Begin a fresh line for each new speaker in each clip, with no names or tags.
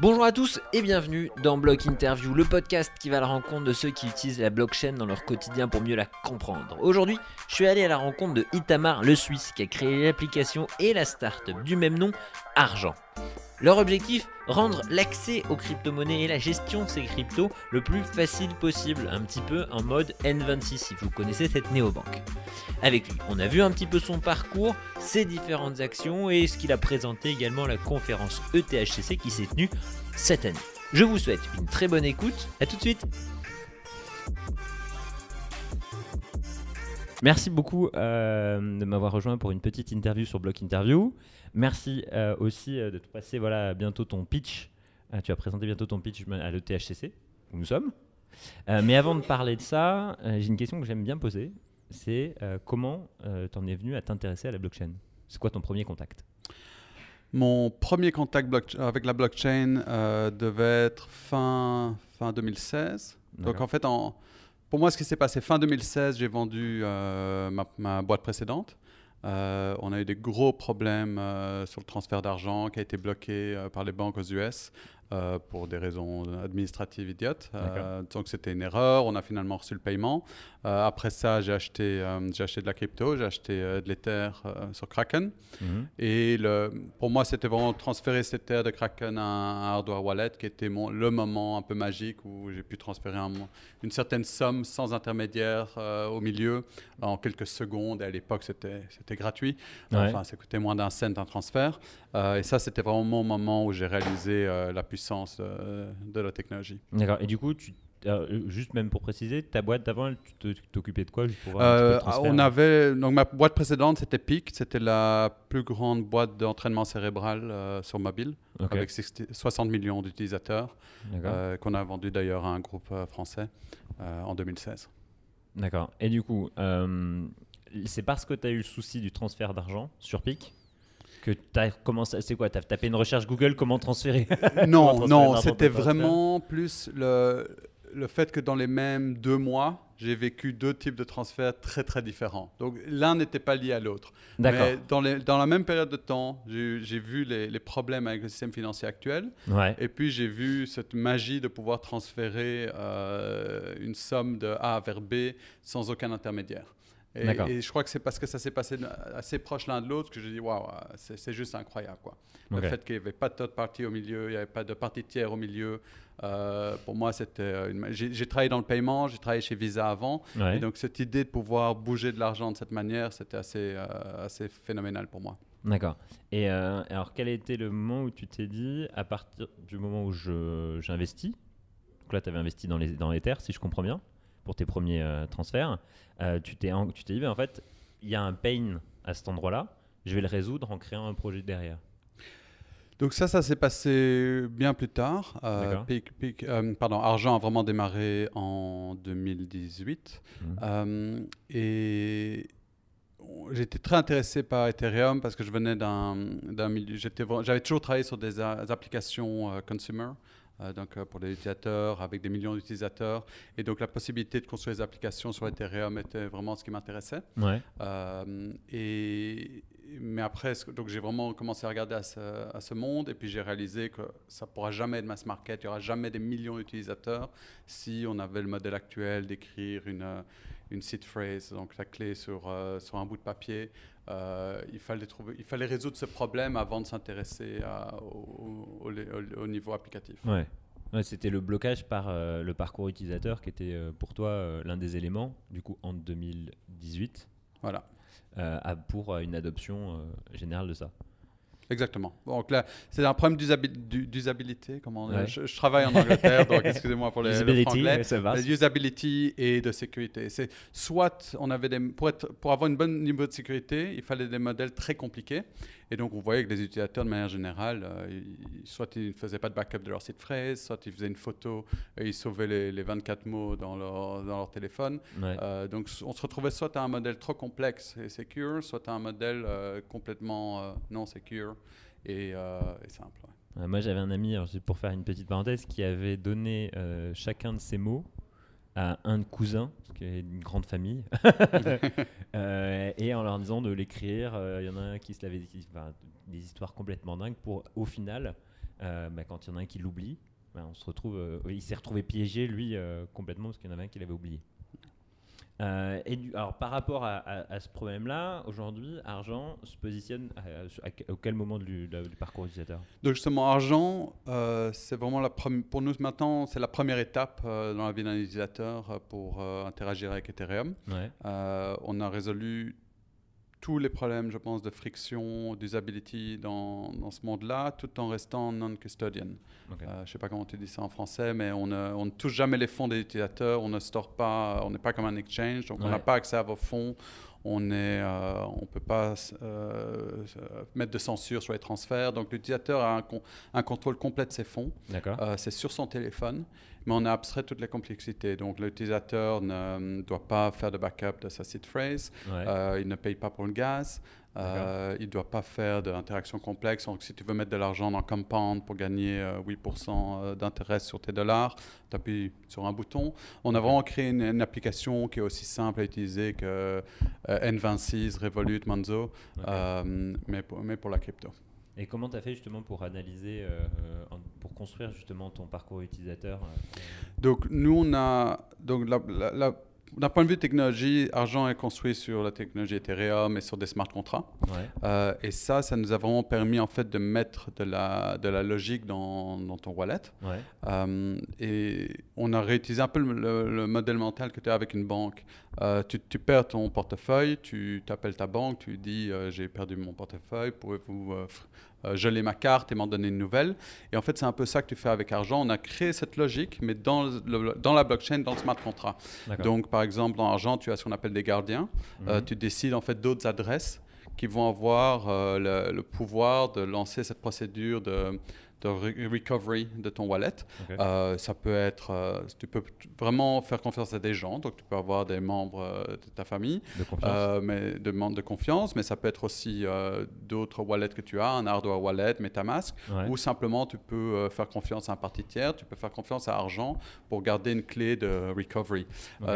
Bonjour à tous et bienvenue dans Block Interview, le podcast qui va à la rencontre de ceux qui utilisent la blockchain dans leur quotidien pour mieux la comprendre. Aujourd'hui, je suis allé à la rencontre de Itamar le Suisse qui a créé l'application et la start-up du même nom, Argent. Leur objectif Rendre l'accès aux crypto-monnaies et la gestion de ces cryptos le plus facile possible, un petit peu en mode N26 si vous connaissez cette néobanque. Avec lui, on a vu un petit peu son parcours, ses différentes actions et ce qu'il a présenté également à la conférence ETHCC qui s'est tenue cette année. Je vous souhaite une très bonne écoute, à tout de suite Merci beaucoup euh, de m'avoir rejoint pour une petite interview sur Block Interview. Merci euh, aussi euh, de te passer voilà, bientôt ton pitch. Euh, tu vas présenter bientôt ton pitch à l'ETHCC, où nous sommes. Euh, mais avant de parler de ça, j'ai une question que j'aime bien poser. C'est comment t'en es venu à t'intéresser à la blockchain? C'est quoi ton premier contact?
Mon premier contact avec la blockchain euh, devait être fin, fin 2016. Donc en fait, en, pour moi, ce qui s'est passé fin 2016, j'ai vendu euh, ma, boîte précédente. Euh, on a eu des gros problèmes euh, sur le transfert d'argent qui a été bloqué par les banques aux US euh, pour des raisons administratives idiotes. Euh, donc c'était une erreur. On a finalement reçu le paiement. Euh, après ça, j'ai acheté, j'ai acheté de la crypto, j'ai acheté de l'Ether sur Kraken.
Mhm.
Et le, pour moi, c'était vraiment transférer cette terre de Kraken à un hardware wallet qui était mon, le moment un peu magique où j'ai pu transférer un- une certaine somme sans intermédiaire au milieu en quelques secondes. Et à l'époque, c'était c'était gratuit.
Ouais.
Enfin, ça coûtait moins d'un cent un transfert. Et ça, c'était vraiment mon moment où j'ai réalisé la puissance euh, de la technologie.
D'accord. Et du coup, tu, euh, juste même pour préciser, ta boîte d'avant, tu t'occupais de quoi juste pour
Euh,
transfert
on avait donc ma boîte précédente, c'était Peak, c'était la plus grande boîte d'entraînement cérébral euh, sur mobile, avec 60 60 millions d'utilisateurs, euh, qu'on a vendu d'ailleurs à un groupe français en 2016.
D'accord. Et du coup, c'est parce que tu as eu le souci du transfert d'argent sur PIC que tu as commencé. C'est quoi Tu as tapé une recherche Google comment transférer Comment
non,
transférer
non, c'était
transfert
vraiment plus le, le fait que dans les mêmes deux mois, j'ai vécu deux types de transferts très très différents. Donc l'un n'était pas lié à l'autre. Mais dans, les- dans la même période de temps, j'ai j'ai vu les, les problèmes avec le système financier actuel.
Ouais.
Et puis j'ai vu cette magie de pouvoir transférer euh, une somme de A vers B sans aucun intermédiaire. Et, je crois que c'est parce que ça s'est passé assez proche l'un de l'autre que j'ai dit waouh, c'est juste incroyable quoi. Le fait qu'il n'y avait pas de third party au milieu, il n'y avait pas de partie tiers au milieu. euh, pour moi, c'était. une- J'ai travaillé dans le paiement, j'ai travaillé chez Visa avant.
Ouais.
Et donc, cette idée de pouvoir bouger de l'argent de cette manière, c'était assez, euh, assez phénoménal pour moi.
D'accord. Et euh, alors, quel a été le moment où tu t'es dit, à partir du moment où je- j'investis, donc là, tu avais investi dans les, dans les terres, si je comprends bien, pour tes premiers euh, transferts, euh, tu t'es en- tu t'es dit, ben, en fait, il y a un pain à cet endroit-là, je vais le résoudre en créant un projet derrière.
Donc ça, ça s'est passé bien plus tard. Euh, euh, pardon, Argent a vraiment démarré en 2018.
Mhm.
Euh, et j'étais très intéressé par Ethereum parce que je venais d'un milieu... J'avais toujours travaillé sur des, a- des applications consumer. Euh, donc euh, pour les utilisateurs, avec des millions d'utilisateurs. Et donc la possibilité de construire des applications sur Ethereum était vraiment ce qui m'intéressait.
Ouais.
Euh, et, mais après, donc j'ai vraiment commencé à regarder à ce, à ce monde et puis j'ai réalisé que ça ne pourra jamais être mass market, il n'y aura jamais des millions d'utilisateurs si on avait le modèle actuel d'écrire une, une seed phrase, donc la clé sur, euh, sur un bout de papier. Euh, il, fallait trouver, il fallait résoudre ce problème avant de s'intéresser au, au- au- au niveau applicatif.
Ouais. Ouais, C'était le blocage par euh, le parcours utilisateur qui était pour toi l'un des éléments, du coup, en 2018,
Voilà.
pour une adoption générale de ça.
Exactement. Donc là, c'est un problème d'usabi- d'u- d'usabilité. Comment on-
Ouais.
je, je travaille en Angleterre, donc excusez-moi pour les, le
Usability,
franglais. usability et de sécurité. C'est soit on avait des, pour, être, pour avoir un bon niveau de sécurité, il fallait des modèles très compliqués. Et donc on voyait que les utilisateurs, de manière générale, euh, ils- soit ils ne faisaient pas de backup de leur site phrase, soit ils faisaient une photo et ils sauvaient les, les 24 mots dans leur, dans leur téléphone.
Ouais.
Euh, donc on se retrouvait soit à un modèle trop complexe et secure, soit à un modèle euh, complètement non secure et, et simple. ouais.
Moi, j'avais un ami, alors, pour faire une petite parenthèse, qui avait donné chacun de ses mots à un cousin, parce qu'il y avait une grande famille, Euh, et en leur disant de l'écrire. euh, Il y en a un qui se l'avait dit, enfin, des histoires complètement dingues pour, au final, euh, bah, quand il y en a un qui l'oublie, bah, on se retrouve, il s'est retrouvé piégé lui complètement parce qu'il y en avait un qui l'avait oublié. Euh, et du- alors par rapport à, à- à ce problème-là, aujourd'hui, Argent se positionne à, à quel moment du, parcours utilisateur?
Donc justement, argent, euh, c'est vraiment la première, pour nous maintenant, c'est la première étape euh, dans la vie d'un utilisateur pour interagir avec Ethereum.
Ouais.
On a résolu tous les problèmes, je pense, de friction, d'usability dans, dans ce monde-là, tout en restant non-custodian. Euh, je ne sais pas comment tu dis ça en français, mais on ne, on ne touche jamais les fonds des utilisateurs, on ne store pas, on n'est pas comme un exchange, donc on n'a pas accès à vos fonds, on ne on peut pas euh, euh, mettre de censure sur les transferts, donc l'utilisateur a un, con- un contrôle complet de ses fonds. Euh, c'est sur son téléphone, mais on a abstrait toutes les complexités. Donc l'utilisateur ne doit pas faire de backup de sa seed phrase,
Ouais.
euh, il ne paye pas pour le gaz, euh, il ne doit pas faire d'interactions complexes. Donc si tu veux mettre de l'argent dans Compound pour gagner euh, 8% d'intérêt sur tes dollars, tu appuies sur un bouton. On a vraiment créé une, une application qui est aussi simple à utiliser que euh, N26, Revolut, euh, mais, pour, mais pour la crypto.
Et comment tu as fait justement pour analyser, euh, pour construire justement ton parcours utilisateur euh,
Donc, nous, on a. Donc, la- la- la- d'un point de vue technologie, Argent est construit sur la technologie Ethereum et sur des smart contracts.
Ouais.
Euh, et ça, ça nous a vraiment permis en fait de mettre de la, de la logique dans, dans ton wallet.
Ouais.
Euh, et on a réutilisé un peu le, le- le modèle mental que tu as avec une banque. Euh, tu, tu perds ton portefeuille, tu t'appelles ta banque, tu dis j'ai perdu mon portefeuille, pouvez-vous geler ma carte et m'en donner une nouvelle Et en fait, c'est un peu ça que tu fais avec argent. On a créé cette logique, mais dans, le- dans la blockchain, dans le smart contract. Donc, par exemple, dans argent, tu as ce qu'on appelle des gardiens. Euh,
Mhm.
tu décides en fait d'autres adresses qui vont avoir euh, le, le pouvoir de lancer cette procédure de, de re- recovery de ton wallet. Euh, ça peut être, euh, tu peux vraiment faire confiance à des gens, donc tu peux avoir des membres euh, de ta famille,
de
mais de membres de confiance, mais ça peut être aussi d'autres wallets que tu as, un hardware wallet, MetaMask,
Ouais.
ou simplement tu peux faire confiance à un parti tiers, tu peux faire confiance à Argent pour garder une clé de recovery.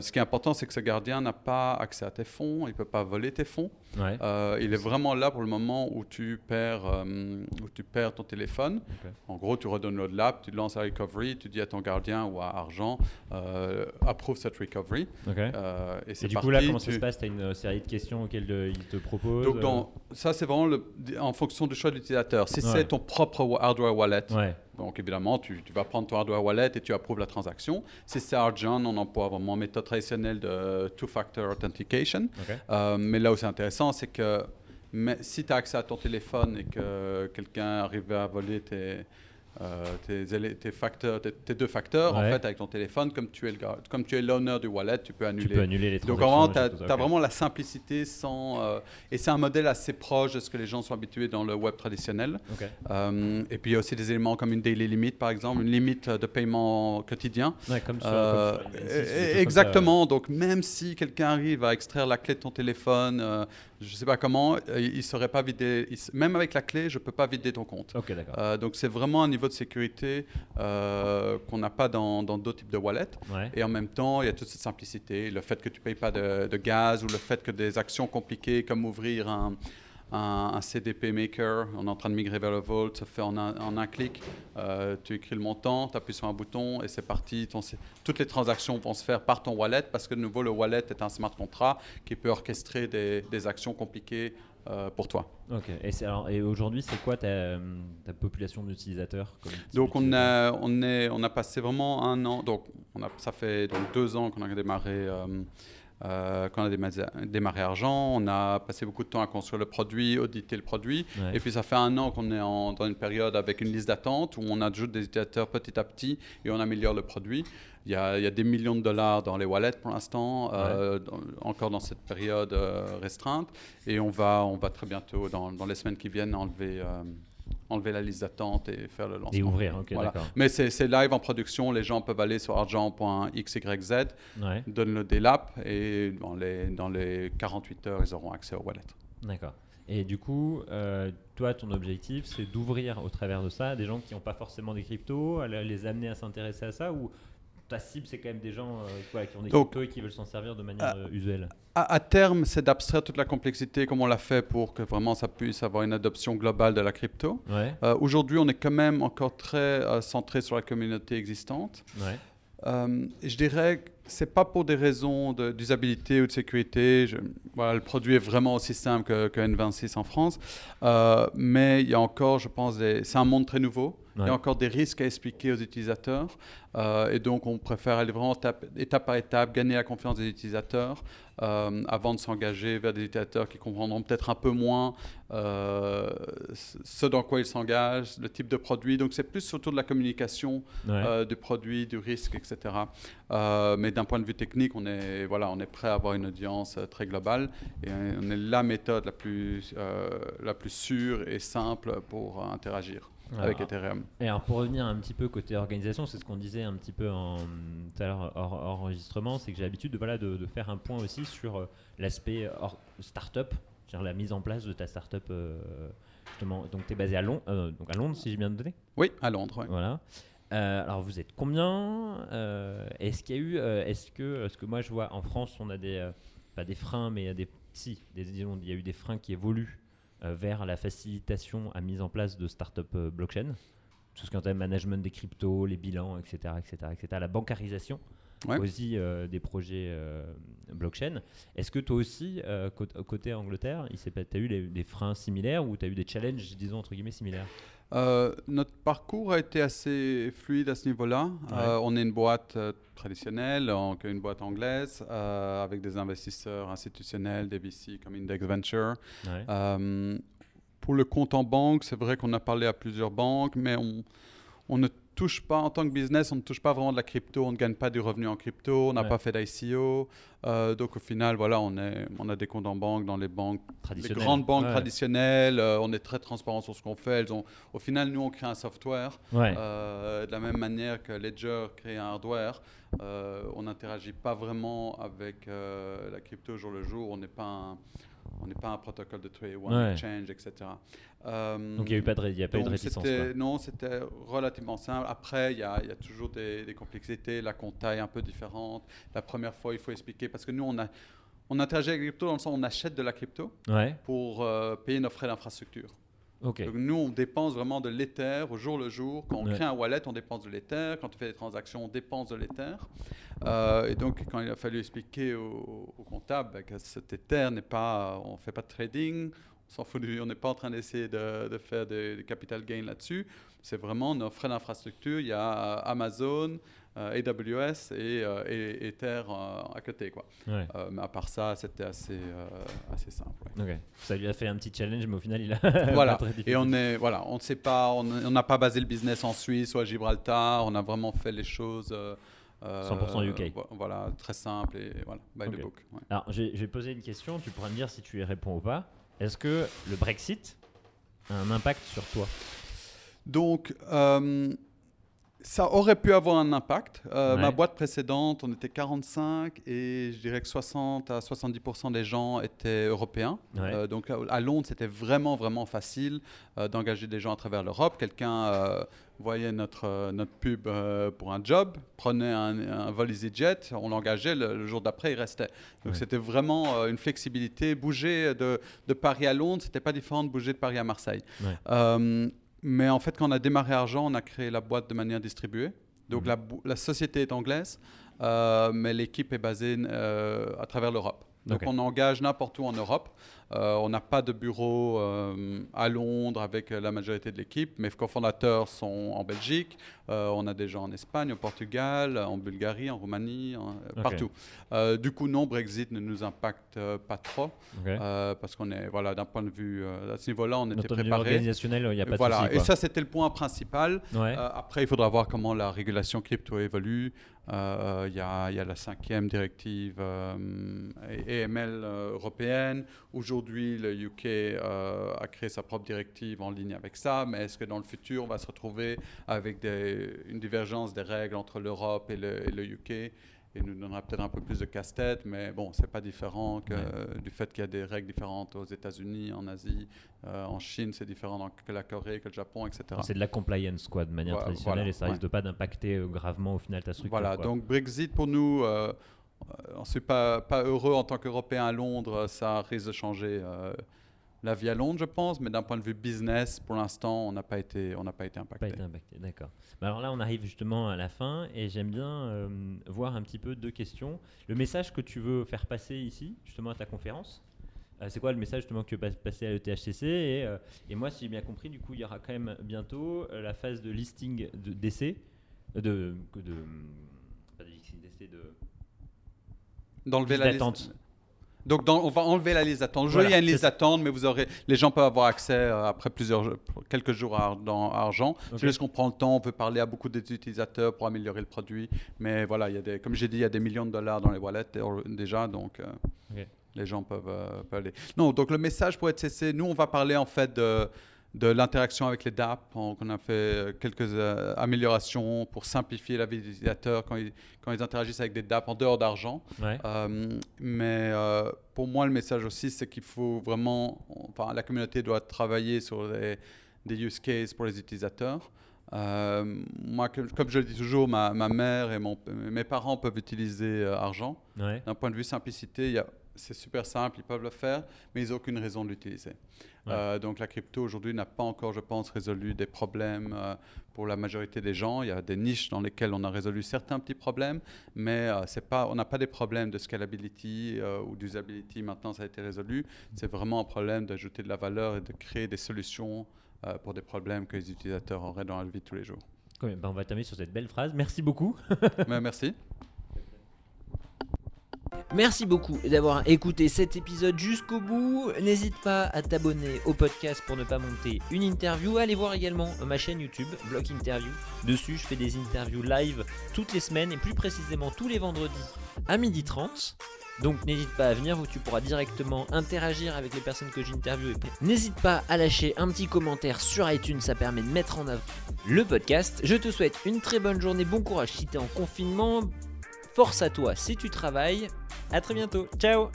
Ce qui est important, c'est que ce gardien n'a pas accès à tes fonds, il ne peut pas voler tes fonds.
Ouais.
Il est vraiment là pour le moment où tu perds, où tu perds ton téléphone. En gros, tu redonnes l'app, tu lances la recovery, tu dis à ton gardien ou à Argent, euh, approuve cette recovery. Euh, et
du
parti.
coup là, comment ça se passe? Tu as une euh, série de questions auxquelles euh, il te propose
Donc,
euh,
dans- ça, c'est vraiment le- en fonction du choix de l'utilisateur. Si
Ouais.
c'est ton propre wa- hardware wallet,
Ouais.
donc évidemment, tu, tu vas prendre ton hardware wallet et tu approuves la transaction. Si c'est Argent, on emploie vraiment une méthode traditionnelle de two-factor authentication. Euh, mais là où c'est intéressant, c'est que mais si tu as accès à ton téléphone et que quelqu'un arrive à voler tes, euh, tes, élé- tes facteurs, tes, tes deux facteurs, en fait, avec ton téléphone, comme tu es le gars- comme tu es l'owner du wallet, tu peux annuler.
Tu peux annuler les
Donc
transactions.
vraiment,
et
tu as, vraiment la simplicité sans... euh, et c'est un modèle assez proche de ce que les gens sont habitués dans le web traditionnel. Euh, et puis il y a aussi des éléments comme une daily limit, par exemple, une limite de paiement quotidien.
Ouais, comme sur, comme sur N26 ou des choses comme ça,
exactement. Donc, même si quelqu'un arrive à extraire la clé de ton téléphone, je ne sais pas comment, euh, il ne saurait pas vider. il même avec la clé, je ne peux pas vider ton compte. Euh, donc, c'est vraiment un niveau de sécurité euh, qu'on n'a pas dans dans d'autres types de wallets.
Ouais.
Et en même temps, il y a toute cette simplicité, le fait que tu ne payes pas de, de gaz ou le fait que des actions compliquées comme ouvrir un, un- un CDP Maker, on est en train de migrer vers le Vault, se fait en un, en un clic. Euh, tu écris le montant, tu appuies sur un bouton et c'est parti. Ton- toutes les transactions vont se faire par ton wallet parce que de nouveau, le wallet est un smart contract qui peut orchestrer des, des actions compliquées euh, pour toi.
Ok. Et, c'est- alors, et aujourd'hui, c'est quoi ta, ta population d'utilisateurs
Donc on a, on, est, on a passé vraiment un an, donc on a, ça fait donc deux ans qu'on a démarré, euh, euh, qu'on a démarré, démarré Argent, on a passé beaucoup de temps à construire le produit, auditer le produit,
Ouais.
et puis ça fait un an qu'on est en- dans une période avec une liste d'attente où on ajoute des utilisateurs petit à petit et on améliore le produit. Il y a, il y a des millions de dollars dans les wallets pour l'instant, euh, encore dans cette période euh, restreinte, et on va, on va très bientôt, dans, dans les semaines qui viennent, enlever, euh, enlever la liste d'attente et faire le lancement.
Et ouvrir, ok,
Voilà.
d'accord.
Mais c'est live en production, les gens peuvent aller sur argent.xyz,
Ouais.
downloader l'app et dans les, dans les 48 heures, ils auront accès au wallet.
D'accord. Et du coup, euh, toi, ton objectif, c'est d'ouvrir au travers de ça des gens qui n'ont pas forcément des cryptos, les amener à s'intéresser à ça ou ta cible, c'est quand même des gens euh, qui ont des
Donc,
cryptos et qui veulent s'en servir de manière euh, usuelle.
À, à terme, c'est d'abstraire toute la complexité comme on l'a fait pour que vraiment ça puisse avoir une adoption globale de la crypto.
Ouais,
Euh, Aujourd'hui, on est quand même encore très centré sur la communauté existante.
ouais.
Je dirais que c'est pas pour des raisons de- d'usabilité ou de sécurité. Je- voilà, le produit est vraiment aussi simple que, que N26 en France. Mais il y a encore, je pense, c'est un monde très nouveau. Il y a encore des risques à expliquer aux utilisateurs. Euh, et donc, on préfère aller vraiment étape, étape par étape, gagner la confiance des utilisateurs euh, avant de s'engager vers des utilisateurs qui comprendront peut-être un peu moins euh, ce dans quoi ils s'engagent, le type de produit. Donc, c'est plus autour de la communication
ouais.
du produit, du risque, etc. Mais d'un point de vue technique, on est, voilà, on est prêt à avoir une audience très globale et on est la méthode la plus, la plus sûre et simple pour interagir avec Ethereum.
Et alors pour revenir un petit peu côté organisation, c'est ce qu'on disait un petit peu en, tout à l'heure hors, hors enregistrement, c'est que j'ai l'habitude de, voilà, de, de faire un point aussi sur euh, l'aspect hors- startup, sur la mise en place de ta startup. euh, justement, donc tu es basé à, Lon- euh, donc à Londres, si j'ai bien donné.
Oui, à Londres. ouais.
Voilà. Euh, alors vous êtes combien? Euh, Est-ce qu'il y a eu, euh, est-ce que, parce que moi je vois en France on a des, euh, pas des freins, mais il y a des, si, des, disons, il y a eu des freins qui évoluent euh, vers la facilitation à mise en place de start-up euh, blockchain, tout ce qui est management des cryptos, les bilans, etc., etc., etc., la bancarisation
Ouais.
aussi euh, des projets euh, blockchain. Est-ce que toi aussi, euh, côté, Angleterre, tu as eu les- des freins similaires ou tu as eu des challenges, disons entre guillemets, similaires?
Euh, notre parcours a été assez fluide à ce niveau-là. Euh, on est une boîte euh, traditionnelle, donc une boîte anglaise, avec des investisseurs institutionnels, des VC comme Index Venture.
Ouais.
Pour le compte en banque, c'est vrai qu'on a parlé à plusieurs banques, mais on, on ne touche pas, en tant que business, on ne touche pas vraiment de la crypto, on ne gagne pas du revenu en crypto, on n'a
Ouais.
pas fait d'ICO. Euh, donc au final, voilà, on, est, on a des comptes en banque dans les banques les grandes banques
Ouais.
traditionnelles, euh, on est très transparent sur ce qu'on fait. Elles ont, au final, nous, on crée un software.
Ouais.
Euh, de la même manière que Ledger crée un hardware, on n'interagit pas vraiment avec la crypto au jour le jour. On n'est pas un, on n'est pas un protocole de trade, one
Ouais.
exchange, etc. Euh,
Donc il n'y a, eu pas de, y a pas eu de réticence. quoi.
Non, c'était relativement simple. Après, il y, a il y a toujours des, des complexités. La compta est un peu différente. La première fois, il faut expliquer parce que nous, on, a, on interagit avec la crypto dans le sens où on achète de la crypto
Ouais,
pour euh, payer nos frais d'infrastructure. Donc nous, on dépense vraiment de l'Ether au jour le jour. Quand on
Ouais.
crée un wallet, on dépense de l'Ether. Quand on fait des transactions, on dépense de l'Ether. Euh, et donc, quand il a fallu expliquer au, au comptable bah, que cet Ether n'est pas, on fait pas de trading, on s'en fout, du- on n'est pas en train d'essayer de, de faire des capital gain là-dessus. C'est vraiment nos frais d'infrastructure. Il y a Amazon, AWS et, euh, et Ether euh, à côté, quoi.
Ouais.
Euh, mais à part ça, c'était assez, euh, assez simple. ouais.
Ça lui a fait un petit challenge, mais au final, il a.
voilà.
très.
Et on est, voilà, on ne sait pas, on n'a pas basé le business en Suisse ou à Gibraltar. On a vraiment fait les choses. euh, euh,
100% UK.
vo- Voilà, très simple et voilà, by the book. ouais.
Alors, j'ai j'ai posé une question, tu pourras me dire si tu y réponds ou pas. Est-ce que le Brexit a un impact sur toi?
Donc, euh, ça aurait pu avoir un impact. Euh,
Ouais.
Ma boîte précédente, on était 45 et je dirais que 60 à 70% des gens étaient européens.
Ouais.
Euh, donc à Londres, c'était vraiment, vraiment facile euh, d'engager des gens à travers l'Europe. Quelqu'un voyait notre, notre pub pour un job, prenait un, un vol EasyJet, on l'engageait, le, le jour d'après, il restait. Donc
Ouais.
c'était vraiment une flexibilité. Bouger de, de Paris à Londres, c'était pas différent de bouger de Paris à Marseille. Mais en fait, quand on a démarré Argent, on a créé la boîte de manière distribuée. Donc
Mhm.
la, société est anglaise, euh, mais l'équipe est basée euh, à travers l'Europe. Donc on engage n'importe où en Europe. Euh, on n'a pas de bureau euh, à Londres avec euh, la majorité de l'équipe. Mes cofondateurs sont en Belgique. Euh, on a des gens en Espagne, au Portugal, en Bulgarie, en Roumanie, en- partout. Du coup, non, Brexit ne nous impacte pas trop parce qu'on est, voilà, d'un point de vue, à ce niveau-là, on était préparé.
organisationnel, il n'y a pas de
Voilà,
souci.
et ça c'était le point principal.
Ouais.
Après, il faudra voir comment la régulation crypto évolue. Euh, Il y, a, il y a la cinquième directive euh, AML euh, européenne. Aujourd'hui, le UK euh, a créé sa propre directive en ligne avec ça. Mais est-ce que dans le futur, on va se retrouver avec des- une divergence des règles entre l'Europe et le, et le UK il nous donnera peut-être un peu plus de casse-tête, mais bon, c'est pas différent que du fait qu'il y a des règles différentes aux États-Unis, en Asie, euh, en Chine, c'est différent que la Corée, que le Japon, etc.
C'est de la compliance, quoi, de manière traditionnelle, et ça risque de pas d'impacter euh, gravement au final ta structure.
Voilà, donc Brexit pour nous, euh, on ne suis pas, pas heureux en tant qu'Européen à Londres, ça risque de changer la vie à Londres, je pense, mais d'un point de vue business, pour l'instant, on n'a pas été, on n'a pas été impacté.
Pas été impacté, d'accord. Alors là, on arrive justement à la fin, et j'aime bien euh, voir un petit peu deux questions. Le message que tu veux faire passer ici, justement à ta conférence. Euh, c'est quoi le message justement que tu veux passer à l'ETHCC et, euh, moi, si j'ai bien compris, du coup, il y aura quand même bientôt la phase de listing d'essai, de, de, de, pas de listing d'essai, de
d'enlever la liste. Donc, on va enlever la liste d'attente. Aujourd'hui, il y a une liste d'attente, mais vous aurez, les gens peuvent avoir accès euh, après plusieurs, quelques jours à, dans Argent. Okay. C'est juste qu'on prend le temps, on peut parler à beaucoup d'utilisateurs pour améliorer le produit. Mais voilà, il y a des, comme j'ai dit, il y a des millions de dollars dans les wallets déjà, donc euh, les gens peuvent, euh, peuvent, aller. Non, donc le message pour être cessé, nous, on va parler en fait de de l'interaction avec les DAP. On, a fait euh, quelques euh, améliorations pour simplifier la vie des utilisateurs quand ils, quand ils interagissent avec des DAP en dehors d'argent. Euh, mais pour moi, le message aussi, c'est qu'il faut vraiment, enfin, la communauté doit travailler sur des use cases pour les utilisateurs. moi, comme je le dis toujours, ma, ma mère et mon, mes parents peuvent utiliser argent. D'un point de vue simplicité, c'est super simple, ils peuvent le faire, mais ils n'ont aucune raison de l'utiliser. Euh, donc la crypto aujourd'hui n'a pas encore, je pense, résolu des problèmes euh, pour la majorité des gens. Il y a des niches dans lesquelles on a résolu certains petits problèmes, mais euh, c'est pas, on n'a pas des problèmes de scalability ou d'usability. Maintenant, ça a été résolu. C'est vraiment un problème d'ajouter de la valeur et de créer des solutions pour des problèmes que les utilisateurs auraient dans la vie de tous les jours.
Ben, on va terminer sur cette belle phrase. Merci beaucoup.
Ben, merci.
Merci beaucoup d'avoir écouté cet épisode jusqu'au bout. N'hésite pas à t'abonner au podcast pour ne pas monter une interview. Allez voir également ma chaîne YouTube, Block Interview. Dessus, je fais des interviews live toutes les semaines et plus précisément tous les vendredis à 12h30. Donc n'hésite pas à venir, où tu pourras directement interagir avec les personnes que j'interviewe. N'hésite pas à lâcher un petit commentaire sur iTunes, ça permet de mettre en avant le podcast. Je te souhaite une très bonne journée, bon courage si tu es en confinement. Force à toi si tu travailles. À très bientôt. Ciao